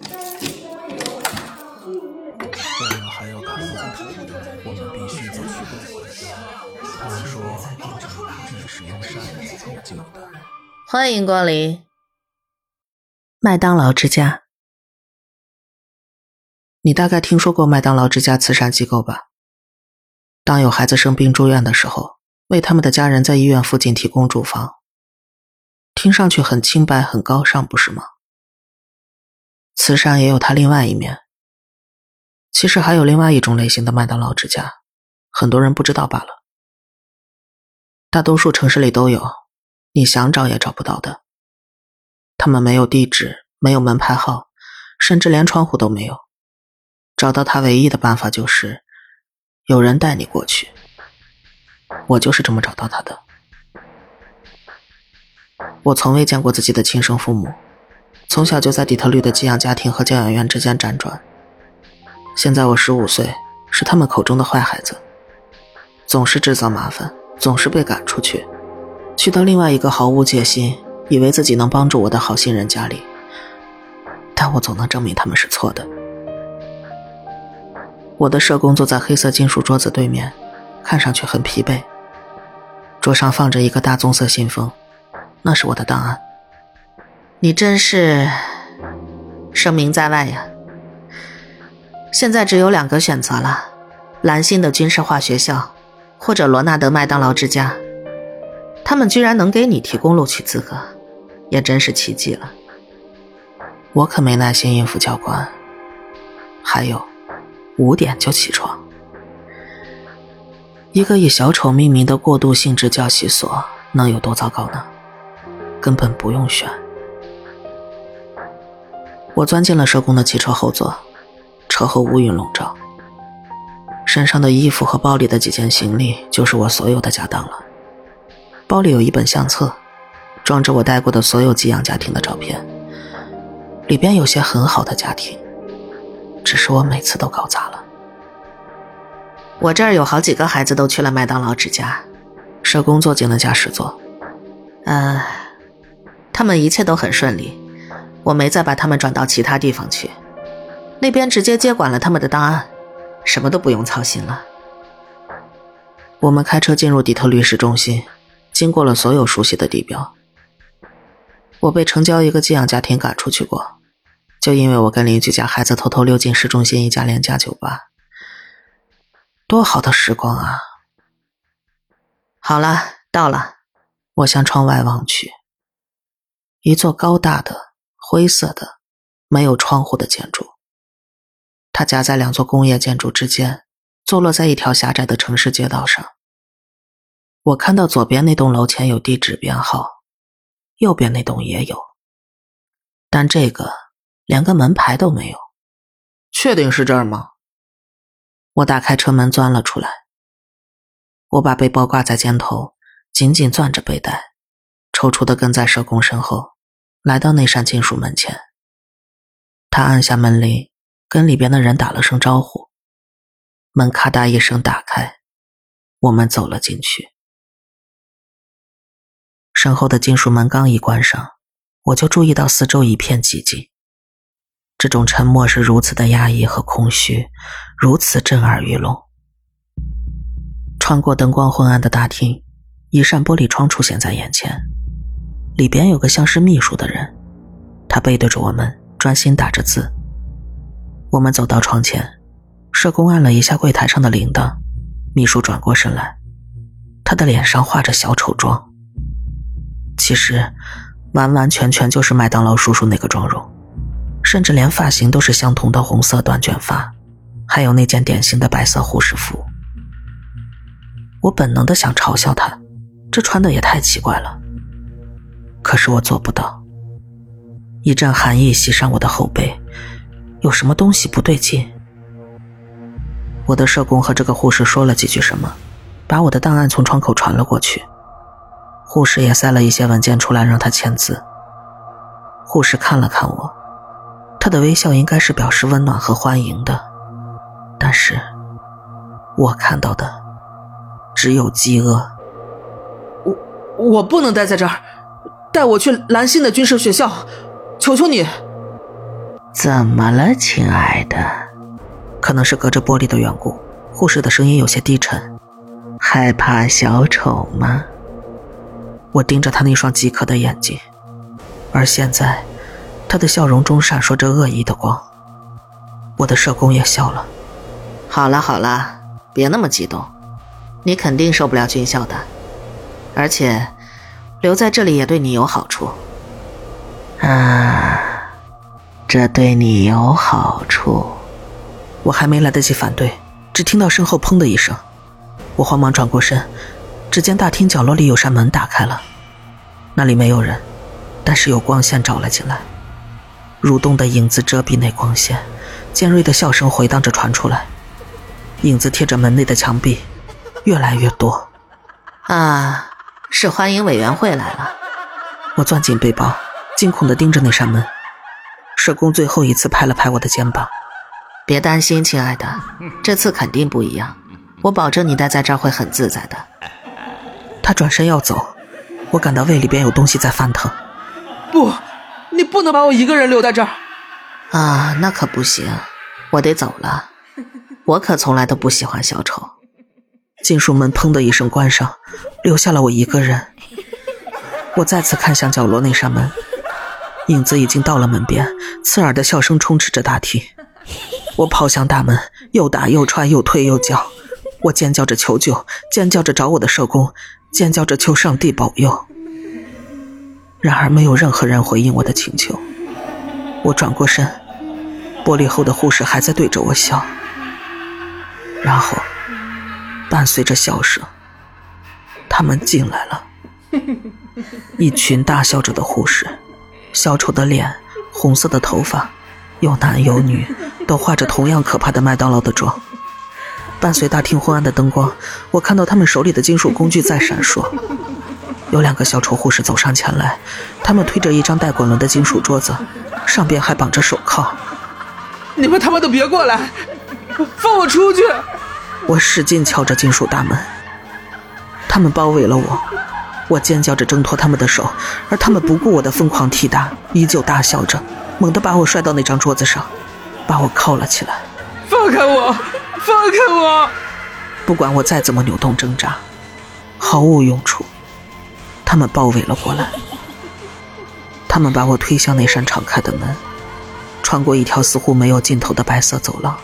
我们还要看我们必须走去他们说，你是用善意拯救的。欢迎光临麦当劳之家。你大概听说过麦当劳之家慈善机构吧？当有孩子生病住院的时候，为他们的家人在医院附近提供住房，听上去很清白、很高尚，不是吗？慈善也有它另外一面。其实还有另外一种类型的麦当劳之家，很多人不知道罢了。大多数城市里都有，你想找也找不到的。他们没有地址，没有门牌号，甚至连窗户都没有。找到他唯一的办法就是有人带你过去。我就是这么找到他的。我从未见过自己的亲生父母，从小就在底特律的寄养家庭和教养院之间辗转。现在我十五岁，是他们口中的坏孩子，总是制造麻烦，总是被赶出去，去到另外一个毫无戒心、以为自己能帮助我的好心人家里，但我总能证明他们是错的。我的社工坐在黑色金属桌子对面，看上去很疲惫。桌上放着一个大棕色信封，那是我的档案。你真是声名在外呀！现在只有两个选择了：蓝星的军事化学校，或者罗纳德麦当劳之家。他们居然能给你提供录取资格，也真是奇迹了。我可没耐心应付教官。还有，五点就起床。一个以小丑命名的过渡性质教习所，能有多糟糕呢？根本不用选。我钻进了社工的汽车后座。车后乌云笼罩，身上的衣服和包里的几件行李就是我所有的家当了。包里有一本相册，装着我带过的所有寄养家庭的照片，里边有些很好的家庭，只是我每次都搞砸了。我这儿有好几个孩子都去了麦当劳之家，社工坐进了驾驶座。呃，他们一切都很顺利，我没再把他们转到其他地方去。那边直接接管了他们的档案，什么都不用操心了。我们开车进入底特律市中心，经过了所有熟悉的地标。我被城郊一个寄养家庭赶出去过，就因为我跟邻居家孩子偷偷溜进市中心一家廉价酒吧。多好的时光啊！好了，到了。我向窗外望去，一座高大的、灰色的、没有窗户的建筑。它夹在两座工业建筑之间，坐落在一条狭窄的城市街道上。我看到左边那栋楼前有地址编号，右边那栋也有，但这个连个门牌都没有。确定是这儿吗？我打开车门钻了出来。我把背包挂在肩头，紧紧攥着背带，踌躇地跟在社工身后，来到那扇金属门前。他按下门铃。跟里边的人打了声招呼，门咔嗒一声打开，我们走了进去。身后的金属门刚一关上，我就注意到四周一片寂静。这种沉默是如此的压抑和空虚，如此震耳欲聋。穿过灯光昏暗的大厅，一扇玻璃窗出现在眼前，里边有个像是秘书的人，他背对着我们，专心打着字。我们走到窗前，社工按了一下柜台上的铃铛，秘书转过身来，他的脸上画着小丑妆。其实，完完全全就是麦当劳叔叔那个妆容，甚至连发型都是相同的红色短卷发，还有那件典型的白色护士服。我本能的想嘲笑他，这穿的也太奇怪了。可是我做不到。一阵寒意袭上我的后背。有什么东西不对劲？我的社工和这个护士说了几句什么，把我的档案从窗口传了过去。护士也塞了一些文件出来让他签字。护士看了看我，他的微笑应该是表示温暖和欢迎的，但是我看到的只有饥饿。我我不能待在这儿，带我去蓝星的军事学校，求求你。怎么了，亲爱的？可能是隔着玻璃的缘故，护士的声音有些低沉。害怕小丑吗？我盯着他那双饥渴的眼睛，而现在，他的笑容中闪烁着恶意的光。我的社工也笑了。好了好了，别那么激动，你肯定受不了军校的，而且留在这里也对你有好处。啊，这对你有好处？我还没来得及反对，只听到身后砰的一声，我慌忙转过身，只见大厅角落里有扇门打开了，那里没有人，但是有光线照了进来，蠕动的影子遮蔽那光线，尖锐的笑声回荡着传出来，影子贴着门内的墙壁，越来越多。啊，是欢迎委员会来了。我攥紧背包。惊恐地盯着那扇门，社工最后一次拍了拍我的肩膀：“别担心，亲爱的，这次肯定不一样，我保证你待在这儿会很自在的。”他转身要走，我感到胃里边有东西在翻腾。不，你不能把我一个人留在这儿。啊，那可不行，我得走了。我可从来都不喜欢小丑。金属门砰的一声关上，留下了我一个人。我再次看向角落那扇门。影子已经到了门边，刺耳的笑声充斥着大厅。我跑向大门，又打又踹，又推又叫。我尖叫着求救，尖叫着找我的社工，尖叫着求上帝保佑。然而，没有任何人回应我的请求。我转过身，玻璃后的护士还在对着我笑。然后，伴随着笑声，他们进来了，一群大笑着的护士。小丑的脸，红色的头发，有男有女，都画着同样可怕的麦当劳的妆。伴随大厅昏暗的灯光，我看到他们手里的金属工具在闪烁。有两个小丑护士走上前来，他们推着一张带滚轮的金属桌子，上边还绑着手铐。你们他妈都别过来，放我出去！我使劲敲着金属大门。他们包围了我。我尖叫着挣脱他们的手，而他们不顾我的疯狂踢打，依旧大笑着，猛地把我摔到那张桌子上，把我铐了起来。放开我！放开我！不管我再怎么扭动挣扎，毫无用处。他们包围了过来，他们把我推向那扇敞开的门，穿过一条似乎没有尽头的白色走廊，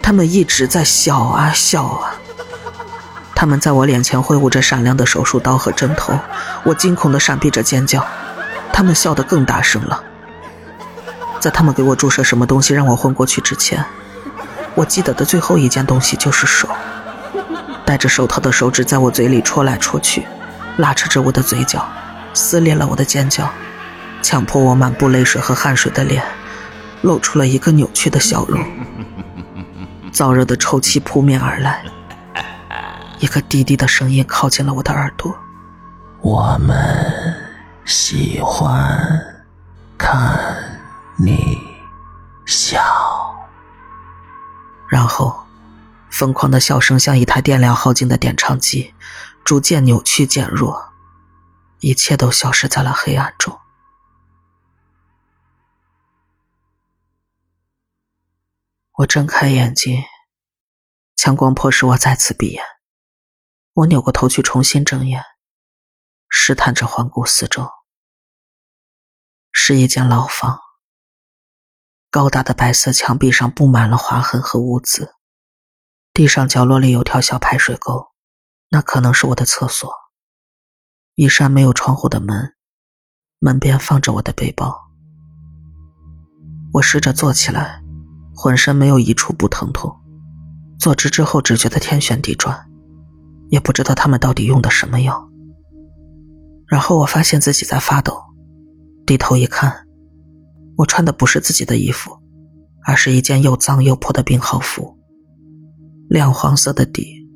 他们一直在笑啊笑啊。他们在我脸前挥舞着闪亮的手术刀和针头，我惊恐地闪避着尖叫。他们笑得更大声了。在他们给我注射什么东西让我昏过去之前，我记得的最后一件东西就是手。戴着手套的手指在我嘴里戳来戳去，拉扯着我的嘴角，撕裂了我的尖叫，强迫我满布泪水和汗水的脸露出了一个扭曲的笑容。燥热的臭气扑面而来。一个低低的声音靠近了我的耳朵。我们喜欢看你笑。然后，疯狂的笑声像一台电量耗尽的点唱机，逐渐扭曲减弱，一切都消失在了黑暗中。我睁开眼睛，强光迫使我再次闭眼。我扭过头去重新睁眼，试探着环顾四周。是一间牢房，高大的白色墙壁上布满了划痕和污渍，地上角落里有条小排水沟，那可能是我的厕所。一扇没有窗户的门，门边放着我的背包。我试着坐起来，浑身没有一处不疼痛，坐直之后只觉得天旋地转。也不知道他们到底用的什么药。然后我发现自己在发抖，低头一看，我穿的不是自己的衣服，而是一件又脏又破的病号服，亮黄色的底，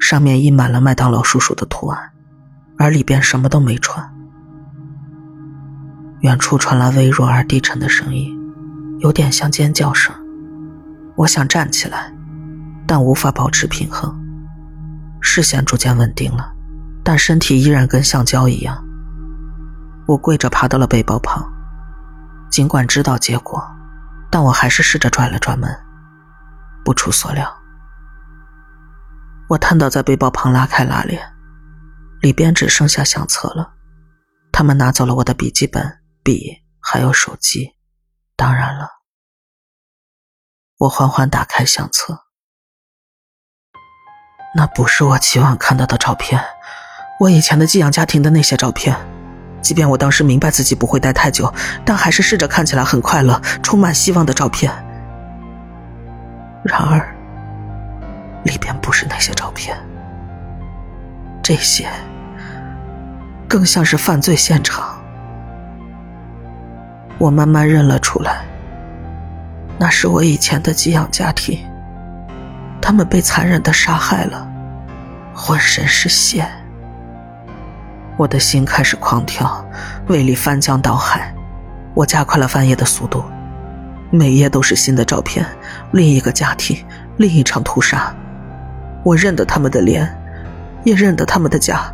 上面印满了麦当劳叔叔的图案，而里边什么都没穿。远处传来微弱而低沉的声音，有点像尖叫声。我想站起来，但无法保持平衡。视线逐渐稳定了，但身体依然跟橡胶一样。我跪着爬到了背包旁，尽管知道结果，但我还是试着拽了拽门，不出所料，我瘫倒在背包旁，拉开拉链，里边只剩下相册了。他们拿走了我的笔记本、笔，还有手机。当然了，我缓缓打开相册，那不是我期望看到的照片，我以前的寄养家庭的那些照片。即便我当时明白自己不会待太久，但还是试着看起来很快乐、充满希望的照片。然而，里边不是那些照片，这些更像是犯罪现场。我慢慢认了出来，那是我以前的寄养家庭，他们被残忍的杀害了，浑身是血。我的心开始狂跳，胃里翻江倒海。我加快了翻页的速度，每页都是新的照片，另一个家庭，另一场屠杀。我认得他们的脸，也认得他们的家。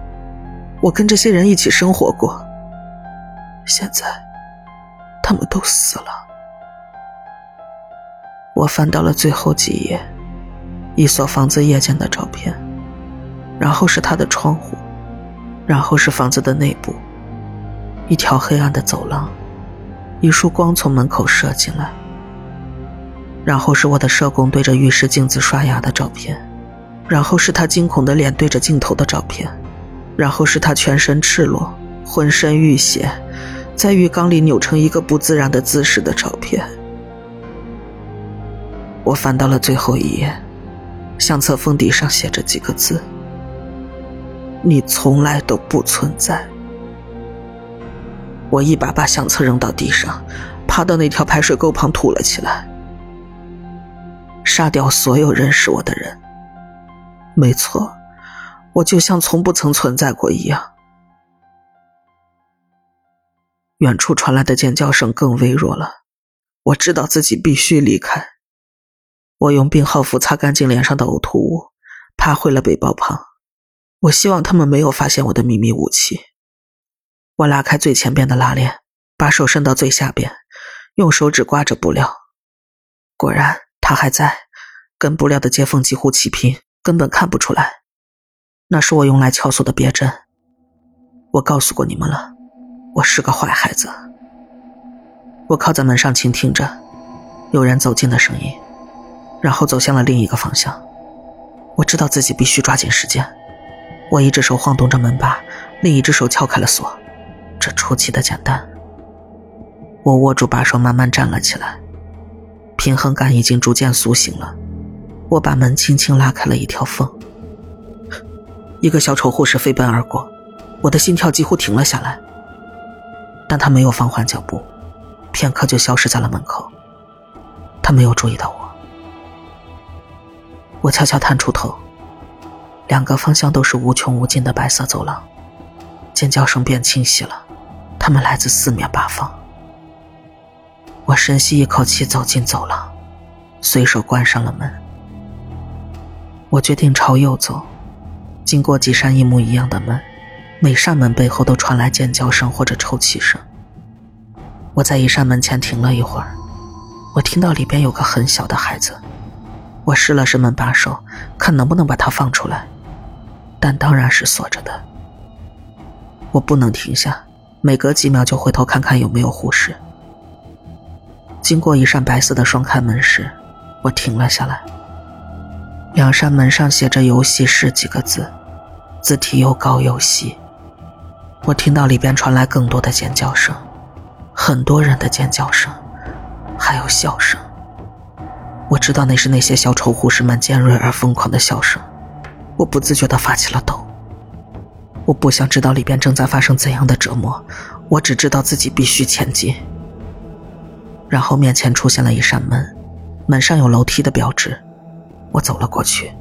我跟这些人一起生活过，现在他们都死了。我翻到了最后几页，一所房子夜间的照片，然后是他的窗户。然后是房子的内部，一条黑暗的走廊，一束光从门口射进来。然后是我的社工对着浴室镜子刷牙的照片，然后是他惊恐的脸对着镜头的照片，然后是他全身赤裸、浑身浴血，在浴缸里扭成一个不自然的姿势的照片。我翻到了最后一页，相册封底上写着几个字。你从来都不存在。我一把把相册扔到地上，爬到那条排水沟旁吐了起来。杀掉所有认识我的人。没错，我就像从不曾存在过一样。远处传来的尖叫声更微弱了。我知道自己必须离开。我用病号服擦干净脸上的呕吐物，爬回了背包旁。我希望他们没有发现我的秘密武器。我拉开最前边的拉链，把手伸到最下边，用手指刮着布料。果然，它还在，跟布料的接缝几乎齐平，根本看不出来。那是我用来撬锁的别针。我告诉过你们了，我是个坏孩子。我靠在门上倾听着有人走近的声音，然后走向了另一个方向。我知道自己必须抓紧时间。我一只手晃动着门把，另一只手撬开了锁，这出奇的简单。我握住把手，慢慢站了起来，平衡感已经逐渐苏醒了。我把门轻轻拉开了一条缝，一个小丑护士飞奔而过，我的心跳几乎停了下来。但他没有放缓脚步，片刻就消失在了门口。他没有注意到我，我悄悄探出头。两个方向都是无穷无尽的白色走廊，尖叫声变清晰了，他们来自四面八方。我深吸一口气，走进走廊，随手关上了门。我决定朝右走，经过几扇一模一样的门，每扇门背后都传来尖叫声或者抽泣声。我在一扇门前停了一会儿，我听到里边有个很小的孩子，我试了试门把手，看能不能把他放出来。但当然是锁着的。我不能停下，每隔几秒就回头看看有没有护士。经过一扇白色的双开门时，我停了下来。两扇门上写着“游戏室”几个字，字体又高又细。我听到里边传来更多的尖叫声，很多人的尖叫声，还有笑声。我知道那是那些小丑护士们尖锐而疯狂的笑声。我不自觉地发起了抖。我不想知道里边正在发生怎样的折磨，我只知道自己必须前进。然后面前出现了一扇门，门上有楼梯的标志。我走了过去。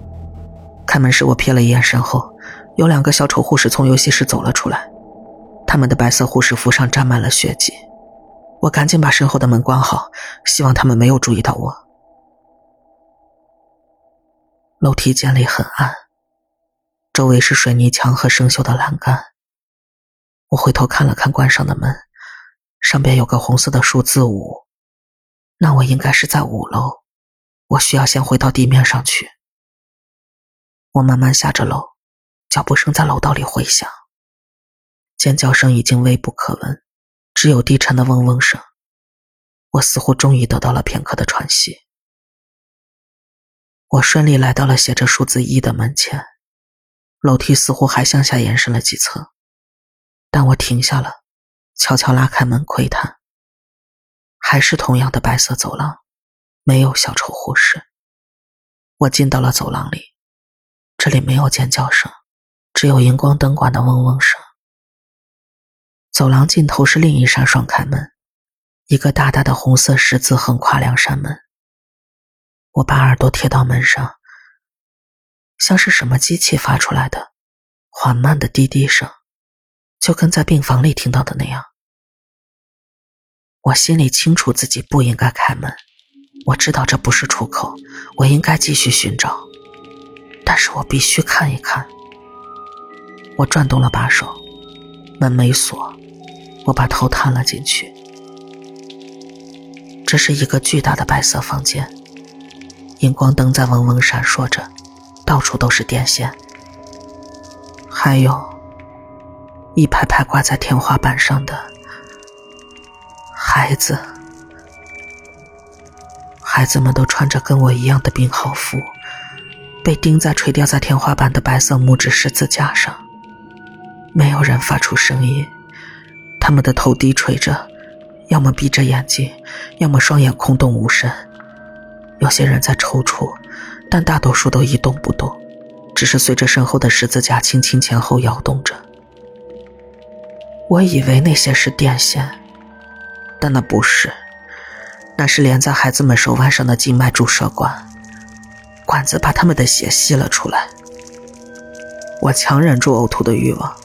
开门时，我瞥了一眼身后，有两个小丑护士从游戏室走了出来，他们的白色护士服上沾满了血迹。我赶紧把身后的门关好，希望他们没有注意到我。楼梯间里很暗。周围是水泥墙和生锈的栏杆。我回头看了看关上的门，上边有个红色的数字五。那我应该是在五楼，我需要先回到地面上去。我慢慢下着楼，脚步声在楼道里回响，尖叫声已经微不可闻，只有低沉的嗡嗡声。我似乎终于得到了片刻的喘息。我顺利来到了写着数字一的门前，楼梯似乎还向下延伸了几层，但我停下了，悄悄拉开门窥探，还是同样的白色走廊，没有小丑护士。我进到了走廊里。这里没有尖叫声，只有荧光灯管的嗡嗡声。走廊尽头是另一扇双开门，一个大大的红色十字横跨两扇门。我把耳朵贴到门上，像是什么机器发出来的缓慢的滴滴声，就跟在病房里听到的那样。我心里清楚自己不应该开门，我知道这不是出口，我应该继续寻找。但是我必须看一看。我转动了把手，门没锁，我把头探了进去。这是一个巨大的白色房间，荧光灯在嗡嗡闪烁着，到处都是电线，还有一排排挂在天花板上的孩子，孩子们都穿着跟我一样的病号服。被钉在垂吊在天花板的白色木质十字架上，没有人发出声音，他们的头低垂着，要么闭着眼睛，要么双眼空洞无神。有些人在抽搐，但大多数都一动不动，只是随着身后的十字架轻轻前后摇动着。我以为那些是电线，但那不是，那是连在孩子们手腕上的静脉注射管。管子把他们的血吸了出来，我强忍住呕吐的欲望。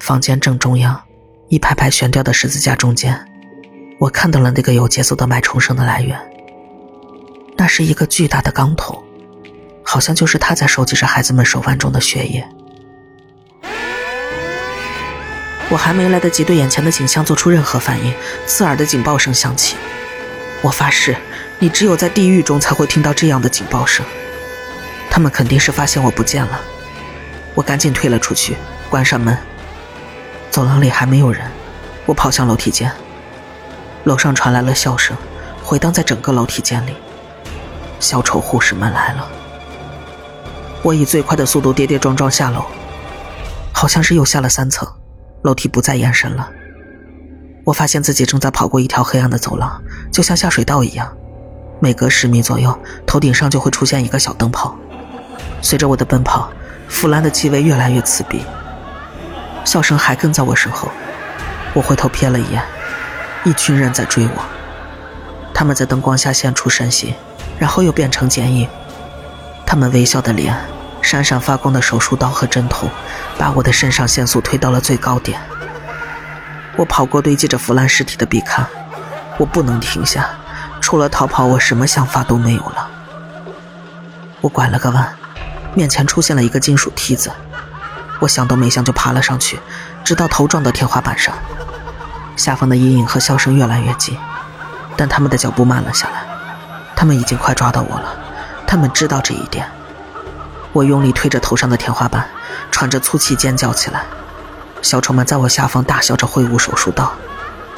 房间正中央，一排排悬吊的十字架中间，我看到了那个有节奏的脉冲声的来源。那是一个巨大的钢桶，好像就是他在收集着孩子们手腕中的血液。我还没来得及对眼前的景象做出任何反应，刺耳的警报声响起。我发誓。你只有在地狱中才会听到这样的警报声。他们肯定是发现我不见了。我赶紧退了出去，关上门。走廊里还没有人，我跑向楼梯间。楼上传来了笑声，回荡在整个楼梯间里。小丑护士们来了。我以最快的速度跌跌撞撞下楼，好像是又下了三层，楼梯不再延伸了。我发现自己正在跑过一条黑暗的走廊，就像下水道一样。每隔十米左右，头顶上就会出现一个小灯泡。随着我的奔跑，腐烂的气味越来越刺鼻。笑声还跟在我身后。我回头瞥了一眼，一群人在追我。他们在灯光下现出身形，然后又变成剪影。他们微笑的脸，闪闪发光的手术刀和针头，把我的肾上腺素推到了最高点。我跑过堆积着腐烂尸体的壁龛，我不能停下。除了逃跑，我什么想法都没有了。我拐了个弯，面前出现了一个金属梯子，我想都没想就爬了上去，直到头撞到天花板上。下方的阴影和笑声越来越近，但他们的脚步慢了下来。他们已经快抓到我了，他们知道这一点。我用力推着头上的天花板，喘着粗气尖叫起来。小丑们在我下方大笑着挥舞手术刀，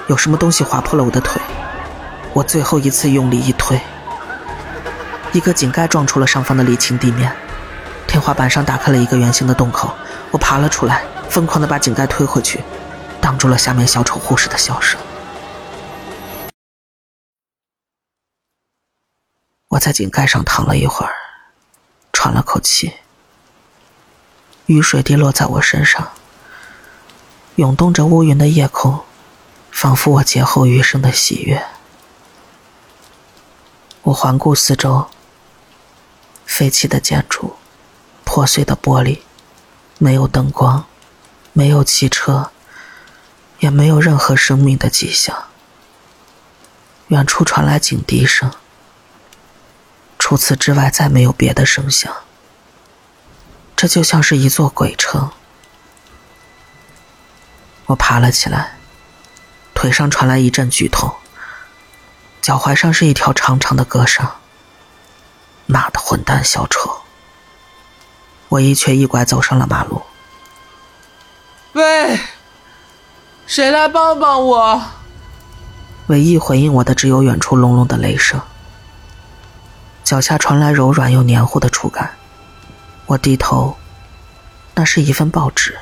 有什么东西划破了我的腿。我最后一次用力一推，一个井盖撞出了上方的沥青地面，天花板上打开了一个圆形的洞口。我爬了出来，疯狂地把井盖推回去，挡住了下面小丑护士的笑声。我在井盖上躺了一会儿，喘了口气。雨水滴落在我身上，涌动着乌云的夜空，仿佛我劫后余生的喜悦。我环顾四周，废弃的建筑，破碎的玻璃，没有灯光，没有汽车，也没有任何生命的迹象。远处传来警笛声，除此之外再没有别的声响。这就像是一座鬼城。我爬了起来，腿上传来一阵剧痛，脚踝上是一条长长的割伤。妈的混蛋小丑！我一瘸一拐走上了马路。喂，谁来帮帮我？唯一回应我的只有远处隆隆的雷声。脚下传来柔软又黏糊的触感。我低头，那是一份报纸。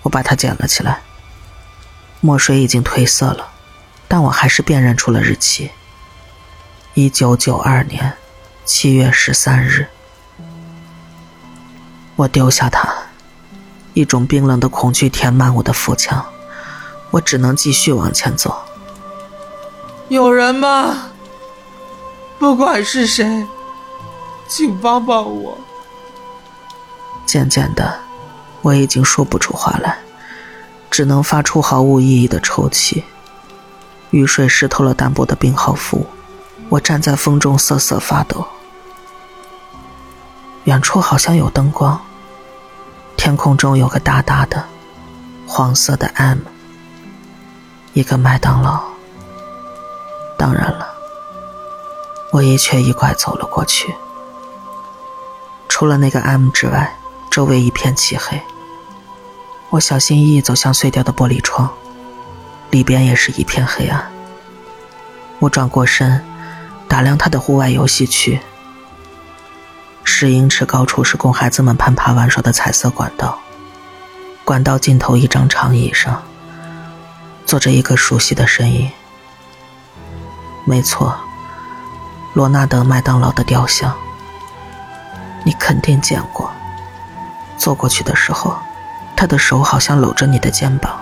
我把它捡了起来。墨水已经褪色了，但我还是辨认出了日期：一九九二年七月十三日。我丢下它，一种冰冷的恐惧填满我的腹腔，我只能继续往前走。有人吗？不管是谁，请帮帮我。渐渐的，我已经说不出话来。只能发出毫无意义的抽泣。雨水湿透了单薄的病号服，我站在风中瑟瑟发抖。远处好像有灯光，天空中有个大大的黄色的 M，一个麦当劳。当然了，我一瘸一拐走了过去。除了那个 M 之外，周围一片漆黑。我小心翼翼走向碎掉的玻璃窗，里边也是一片黑暗。我转过身，打量他的户外游戏区。十英尺高处是供孩子们攀爬玩耍的彩色管道，管道尽头一张长椅上坐着一个熟悉的身影。没错，罗纳德·麦当劳的雕像。你肯定见过。坐过去的时候。他的手好像搂着你的肩膀，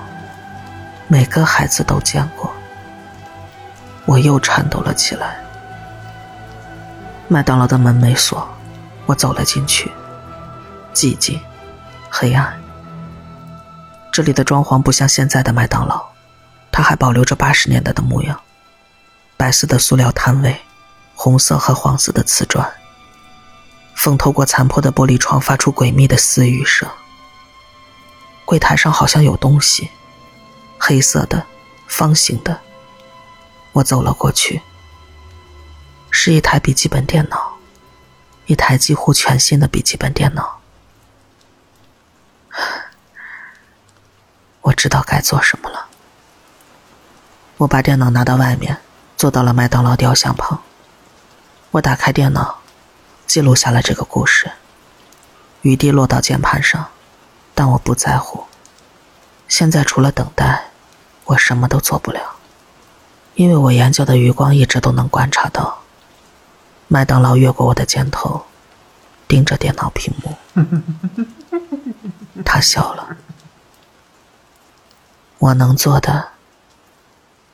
每个孩子都见过。我又颤抖了起来。麦当劳的门没锁，我走了进去。寂静，黑暗。这里的装潢不像现在的麦当劳，它还保留着八十年代的模样：白色的塑料摊位，红色和黄色的瓷砖。风透过残破的玻璃窗，发出诡秘的私语声。柜台上好像有东西，黑色的，方形的。我走了过去，是一台笔记本电脑，一台几乎全新的笔记本电脑。我知道该做什么了。我把电脑拿到外面，坐到了麦当劳雕像旁。我打开电脑，记录下了这个故事。雨滴落到键盘上。但我不在乎。现在除了等待，我什么都做不了，因为我眼角的余光一直都能观察到，麦当劳越过我的肩头，盯着电脑屏幕。他笑了。我能做的，